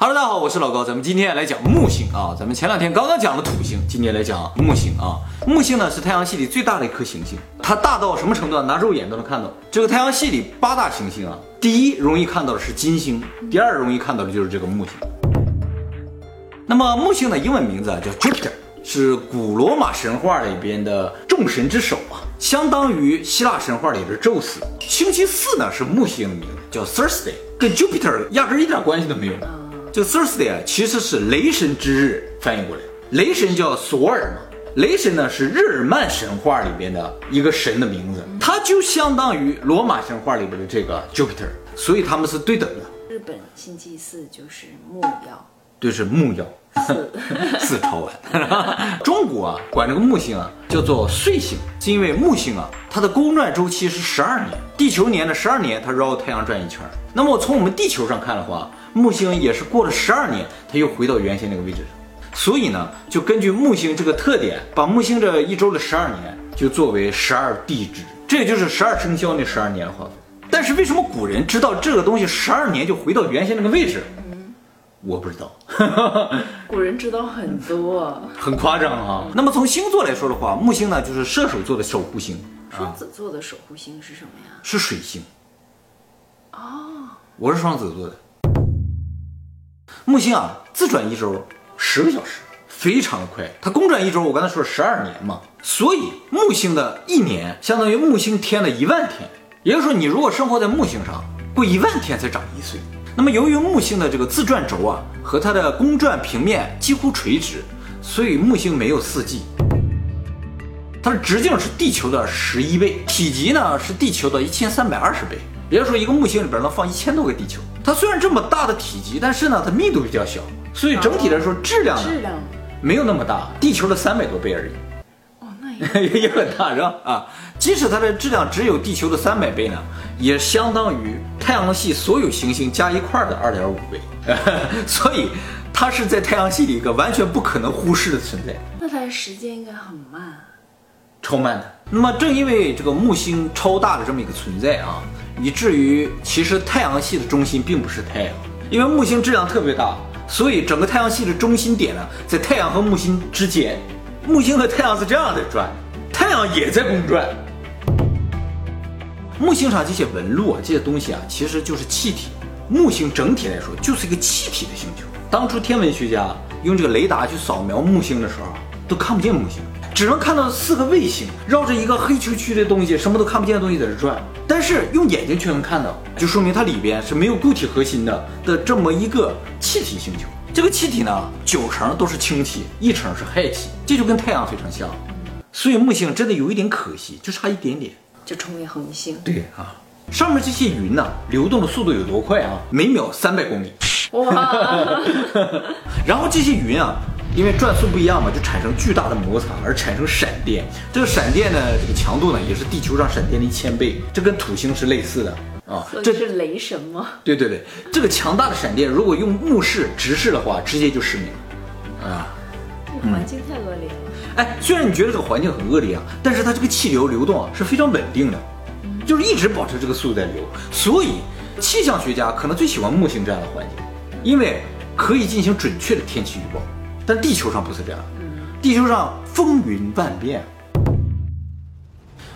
Hello，大家好，我是老高，咱们今天来讲木星啊。咱们前两天刚刚讲了土星，今天来讲木星啊。木星呢是太阳系里最大的一颗行星，它大到什么程度？拿肉眼都能看到。这个太阳系里八大行星啊，第一容易看到的是金星，第二容易看到的就是这个木星。那么木星的英文名字啊叫 Jupiter，是古罗马神话里边的众神之首啊，相当于希腊神话里的宙斯。星期四呢是木星的名字，叫 Thursday，跟 Jupiter 压根一点关系都没有。这 Thursday 啊，其实是雷神之日翻译过来，雷神叫索尔嘛，雷神呢是日耳曼神话里边的一个神的名字，它就相当于罗马神话里边的这个 Jupiter，所以他们是对等的。日本星期四就是木曜，对，是木曜，四四超完。中国啊，管这个木星啊叫做岁星，是因为木星啊它的公转周期是十二年，地球年的十二年，它绕太阳转一圈。那么从我们地球上看的话，木星也是过了十二年，它又回到原先那个位置上。所以呢，就根据木星这个特点，把木星这一周的十二年就作为十二地支，这也就是十二生肖那十二年的划分。但是为什么古人知道这个东西十二年就回到原先那个位置？我不知道，古人知道很多。很夸张啊。那么从星座来说的话，木星呢就是射手座的守护星，双子座的守护星是什么呀？是水星。哦，我是双子座的。木星啊，自转一周十个小时，非常的快。它公转一周，我刚才说十二年嘛，所以木星的一年相当于木星天的一万天。也就是说，你如果生活在木星上，过一万天才长一岁。那么由于木星的这个自转轴啊和它的公转平面几乎垂直，所以木星没有四季。它的直径是地球的十一倍，体积呢是地球的一千三百二十倍。也就是说，一个木星里边能放一千多个地球。它虽然这么大的体积，但是呢，它密度比较小，所以整体来说质量呢质量没有那么大，地球的三百多倍而已。哦，那也也很大是吧？啊，即使它的质量只有地球的三百倍呢，也相当于太阳系所有行星加一块儿的二点五倍，所以它是在太阳系里一个完全不可能忽视的存在，那它的时间应该很慢。超慢的。那么正因为这个木星超大的这么一个存在啊，以至于其实太阳系的中心并不是太阳，因为木星质量特别大，所以整个太阳系的中心点呢在太阳和木星之间。木星和太阳是这样的转，太阳也在公转。木星上这些纹路啊，这些东西啊，其实就是气体。木星整体来说就是一个气体的星球。当初天文学家用这个雷达去扫描木星的时候，都看不见木星，只能看到四个卫星绕着一个黑黢黢的东西，什么都看不见的东西在这转。但是用眼睛却能看到，就说明它里边是没有固体核心的的这么一个气体星球。这个气体呢，九成都是氢气，一成是氦气，这就跟太阳非常像。所以木星真的有一点可惜，就差一点点。就成为恒星。对啊，上面这些云呢，流动的速度有多快啊？每秒三百公里。哇，然后这些云啊，因为转速不一样嘛，就产生巨大的摩擦，而产生闪电。这个闪电呢，这个强度呢，也是地球上闪电的一千倍，这跟土星是类似的啊。这是雷神吗？对对对，这个强大的闪电，如果用目视直视的话，直接就失明啊。环境太恶劣了。哎，虽然你觉得这个环境很恶劣啊，但是它这个气流流动啊是非常稳定的，就是一直保持这个速度在流，所以气象学家可能最喜欢木星这样的环境，因为可以进行准确的天气预报。但地球上不是这样，地球上风云万变。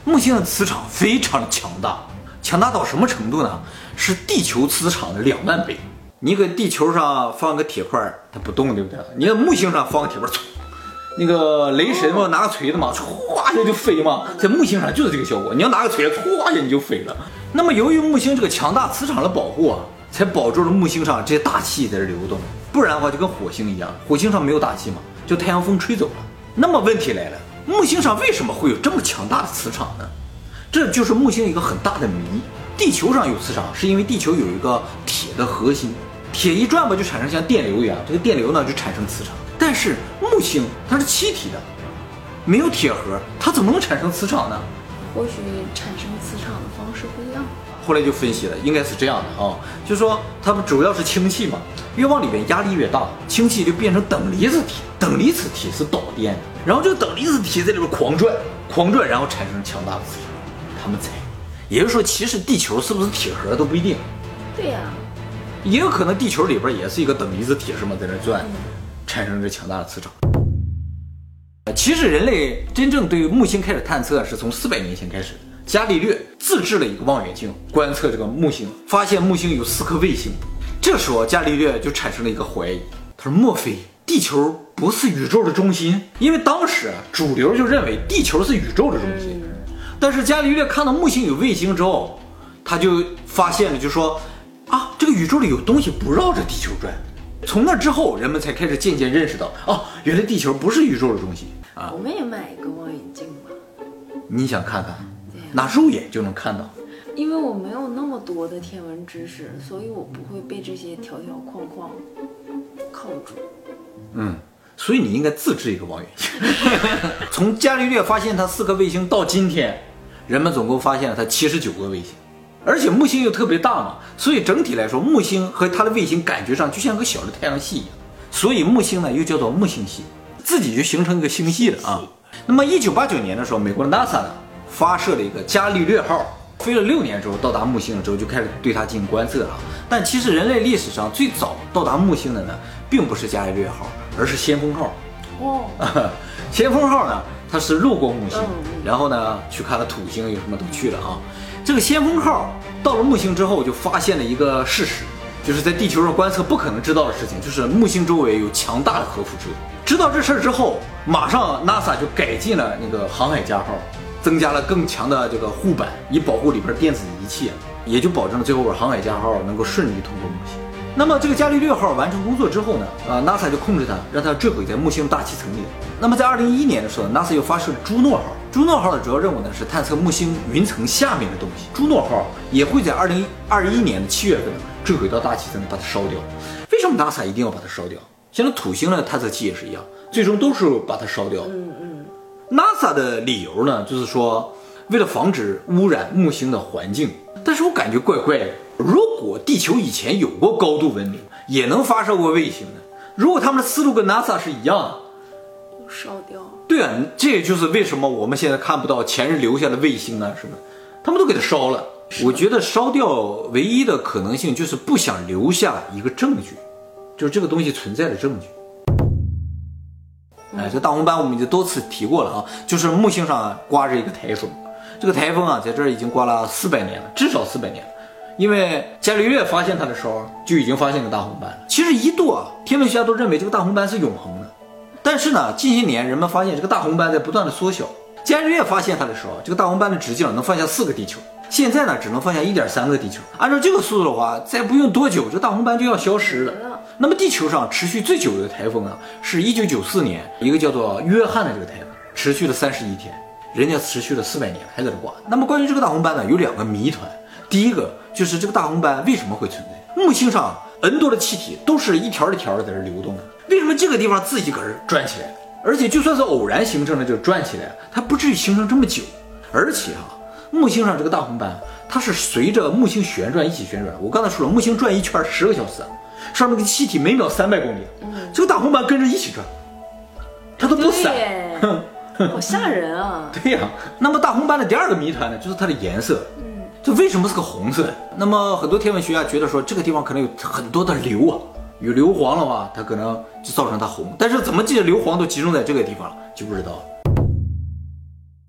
木星的磁场非常的强大，强大到什么程度呢？是地球磁场的两万倍。你搁地球上放个铁块，它不动，对不对？你搁木星上放个铁块，唰那个雷神嘛，拿个锤子嘛，歘一下就飞嘛，在木星上就是这个效果。你要拿个锤子，歘一下你就飞了。那么由于木星这个强大磁场的保护啊，才保住了木星上这些大气在这流动。不然的话，就跟火星一样，火星上没有大气嘛，就太阳风吹走了。那么问题来了，木星上为什么会有这么强大的磁场呢？这就是木星一个很大的谜。地球上有磁场，是因为地球有一个铁的核心，铁一转吧就产生像电流一样，这个电流呢就产生磁场。但是木星它是气体的，没有铁核，它怎么能产生磁场呢？或许产生磁场的方式不一样。后来就分析了，应该是这样的啊，就是说它们主要是氢气嘛，越往里边压力越大，氢气就变成等离子体，等离子体是导电，然后这个等离子体在里边狂转，狂转，然后产生强大的磁场。他们猜，也就是说，其实地球是不是铁核都不一定。对呀、也有可能地球里边也是一个等离子体是吗，在那转，产生这强大的磁场。其实人类真正对木星开始探测是从四百年前开始。伽利略自制了一个望远镜，观测这个木星，发现木星有四颗卫星。这时候伽利略就产生了一个怀疑，他说：莫非地球不是宇宙的中心？因为当时主流就认为地球是宇宙的中心。但是伽利略看到木星有卫星之后，他就发现了，就说啊，这个宇宙里有东西不绕着地球转。从那之后，人们才开始渐渐认识到，哦，原来地球不是宇宙的中心啊。我们也买一个望远镜吧。你想看看？拿肉眼就能看到。因为我没有那么多的天文知识，所以我不会被这些条条框框铐住。嗯，所以你应该自制一个望远镜。从伽利略发现它四颗卫星到今天，人们总共发现了它七十九个卫星，而且木星又特别大嘛，所以整体来说，木星和它的卫星感觉上就像个小的太阳系一样。所以木星呢又叫做木星系，自己就形成一个星系了啊。那么一九八九年的时候，美国的 NASA 呢发射了一个伽利略号。飞了六年之后到达木星了之后就开始对它进行观测了。但其实人类历史上最早到达木星的呢，并不是伽利略号，而是先锋号。哦，先锋号呢，它是路过木星，然后呢去看了土星，有什么都去了啊。这个先锋号到了木星之后，就发现了一个事实，就是在地球上观测不可能知道的事情，就是木星周围有强大的核辐射。知道这事儿之后，马上 NASA 就改进了那个航海家号。增加了更强的这个护板，以保护里边电子仪器，也就保证了最后航海家号能够顺利通过木星。那么这个伽利略号完成工作之后呢，啊，NASA 就控制它，让它坠毁在木星大气层里。那么在二零一一年的时候，NASA 又发射了朱诺号。朱诺号的主要任务呢是探测木星云层下面的东西。朱诺号也会在二零二一年的七月份坠毁到大气层，把它烧掉。为什么 NASA 一定要把它烧掉？像土星的探测器也是一样，最终都是把它烧掉。嗯嗯。NASA 的理由呢，就是说为了防止污染木星的环境。但是我感觉怪怪的。如果地球以前有过高度文明，也能发射过卫星的，如果他们的思路跟 NASA 是一样的，烧掉。对啊，这也就是为什么我们现在看不到前人留下的卫星啊什么，他们都给它烧了。我觉得烧掉唯一的可能性就是不想留下一个证据，就是这个东西存在的证据。哎，这大红斑我们已经多次提过了啊，就是木星上刮着一个台风，这个台风啊，在这儿已经刮了四百年了，至少四百年了。因为伽利略发现它的时候就已经发现个大红斑。其实一度啊，天文学家都认为这个大红斑是永恒的，但是呢，近些年人们发现这个大红斑在不断的缩小。伽利略发现它的时候，这个大红斑的直径能放下四个地球，现在呢，只能放下一点三个地球。按照这个速度的话，再不用多久，这大红斑就要消失了。那么地球上持续最久的台风啊，是一九九四年一个叫做约翰的这个台风，持续了三十一天，人家持续了四百年还在这刮。那么关于这个大红斑呢，有两个谜团。第一个就是这个大红斑为什么会存在？木星上 N 多的气体都是一条一条的在这流动的，为什么这个地方自己搁这转起来？而且就算是偶然形成的就转起来，它不至于形成这么久。而且啊，木星上这个大红斑，它是随着木星旋转一起旋转。我刚才说了，木星转一圈十个小时。上面的气体每秒三百公里，这个大红斑跟着一起转，它都不散，好吓人啊！对呀，那么大红斑的第二个谜团呢，就是它的颜色，嗯，这为什么是个红色？那么很多天文学家觉得说，这个地方可能有很多的硫啊，有硫磺的话，它可能就造成它红。但是怎么这些硫磺都集中在这个地方了，就不知道。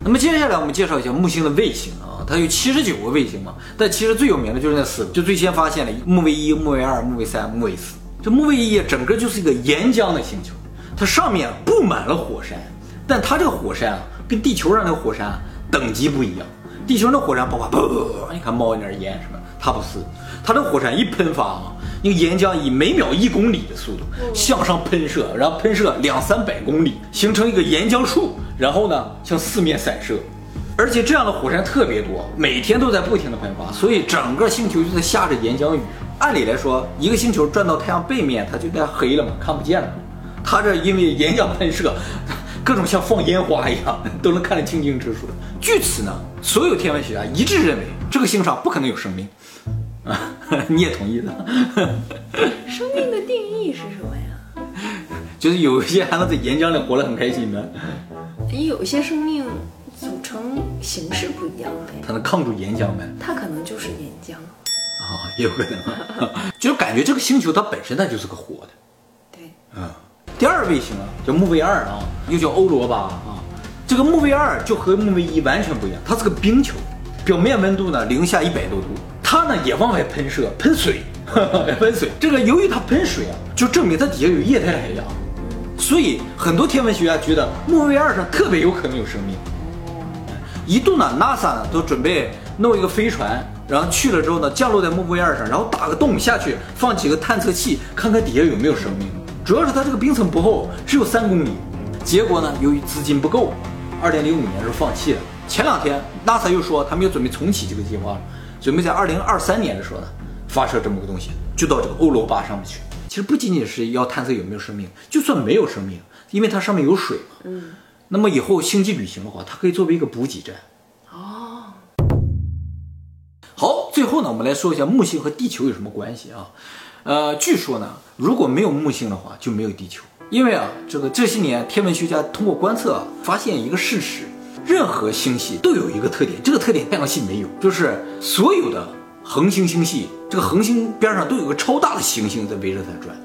那么接下来我们介绍一下木星的卫星啊，它有七十九个卫星嘛，但其实最有名的就是那四个，就最先发现的木卫一、木卫二、木卫三、木卫四。这木卫一整个就是一个岩浆的星球，它上面布满了火山，但它这个火山啊，跟地球上那个火山等级不一样。地球那火山爆发，噗，你看冒一点烟什么，它不是，它这火山一喷发啊，那个岩浆以每秒一公里的速度向上喷射，然后喷射两三百公里，形成一个岩浆束。然后呢，向四面散射，而且这样的火山特别多，每天都在不停的喷发，所以整个星球就在下着岩浆雨。按理来说，一个星球转到太阳背面，它就该黑了嘛，看不见了。它这因为岩浆喷射，各种像放烟花一样，都能看得清清楚楚。据此呢，所有天文学家一致认为，这个星上不可能有生命。啊，你也同意的？生命的定义是什么呀？就是有一些还能在岩浆里活得很开心的。也有一些生命组成形式不一样呗，它能抗住岩浆呗？它可能就是岩浆。啊，也有可能，就感觉这个星球它本身它就是个活的。对，嗯，第二卫星啊，叫木卫二啊，又叫欧罗巴啊。这个木卫二就和木卫一完全不一样，它是个冰球，表面温度呢零下一百多度，它呢也往外喷射，喷水，喷水。这个由于它喷水啊，就证明它底下有液态海洋，所以很多天文学家觉得木卫二上特别有可能有生命。一度呢，NASA 呢都准备弄一个飞船，然后去了之后呢，降落在木卫二上，然后打个洞下去，放几个探测器，看看底下有没有生命。主要是它这个冰层不厚，只有三公里。结果呢，由于资金不够，二零零五年时候放弃了。前两天 NASA 又说他们又准备重启这个计划，准备在二零二三年的时候呢，发射这么个东西，就到这个欧罗巴上面去。其实不仅仅是要探测有没有生命，就算没有生命，因为它上面有水嘛。嗯，那么以后星际旅行的话，它可以作为一个补给站。哦，好，最后呢，我们来说一下木星和地球有什么关系啊？呃，据说呢，如果没有木星的话，就没有地球。因为啊，这个这些年天文学家通过观测啊，发现一个事实：任何星系都有一个特点，这个特点太阳系没有，就是所有的恒星星系，这个恒星边上都有个超大的行星在围着它转。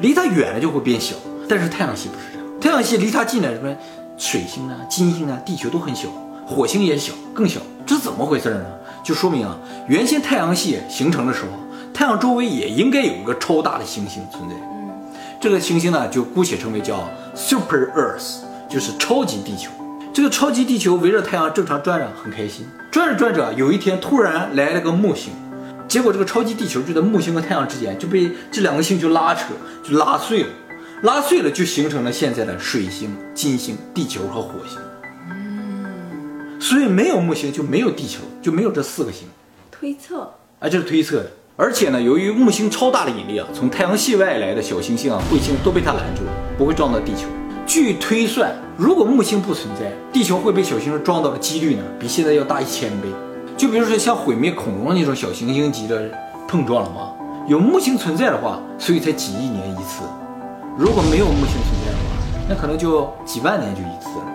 离它远了就会变小，但是太阳系不是这样，太阳系离它近了，什么水星啊、金星啊、地球都很小，火星也小，更小，这是怎么回事呢？就说明啊，原先太阳系形成的时候，太阳周围也应该有一个超大的行星存在。这个行星呢，就姑且称为叫 Super Earth，就是超级地球。这个超级地球围着太阳正常转着，很开心。转着转着，有一天突然来了个木星，结果这个超级地球就在木星和太阳之间就被这两个星球拉扯，就拉碎了。拉碎了，就形成了现在的水星、金星、地球和火星。嗯所以没有木星就没有地球，就没有这四个星。推测，啊，这是推测的。而且呢，由于木星超大的引力啊，从太阳系外来的小行星啊、彗星都被它拦住了，不会撞到地球。据推算，如果木星不存在，地球会被小行星撞到的几率呢，比现在要大一千倍。就比如说像毁灭恐龙那种小行星级的碰撞了吗？有木星存在的话，所以才几亿年一次。如果没有木星存在的话，那可能就几万年就一次了。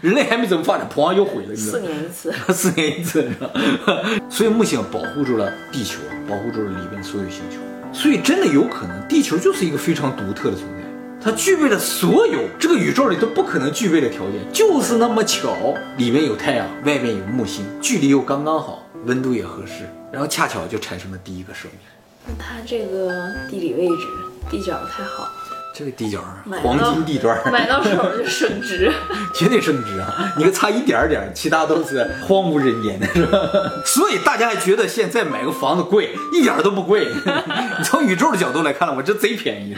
人类还没怎么发展，砰又毁了，四？年一次，四年一次，是吧？所以木星保护住了地球，保护住了里边所有星球，所以真的有可能地球就是一个非常独特的存在，它具备了所有这个宇宙里都不可能具备的条件，就是那么巧，里面有太阳，外面有木星，距离又刚刚好，温度也合适，然后恰巧就产生了第一个生命。那它这个地理位置地角太好，这个地角黄金地段，买到手就升值。绝对升值啊！你可差一点点，其他都是荒无人烟的，是吧？所以大家还觉得现在买个房子贵，一点都不贵。你从宇宙的角度来看了，我这贼便宜？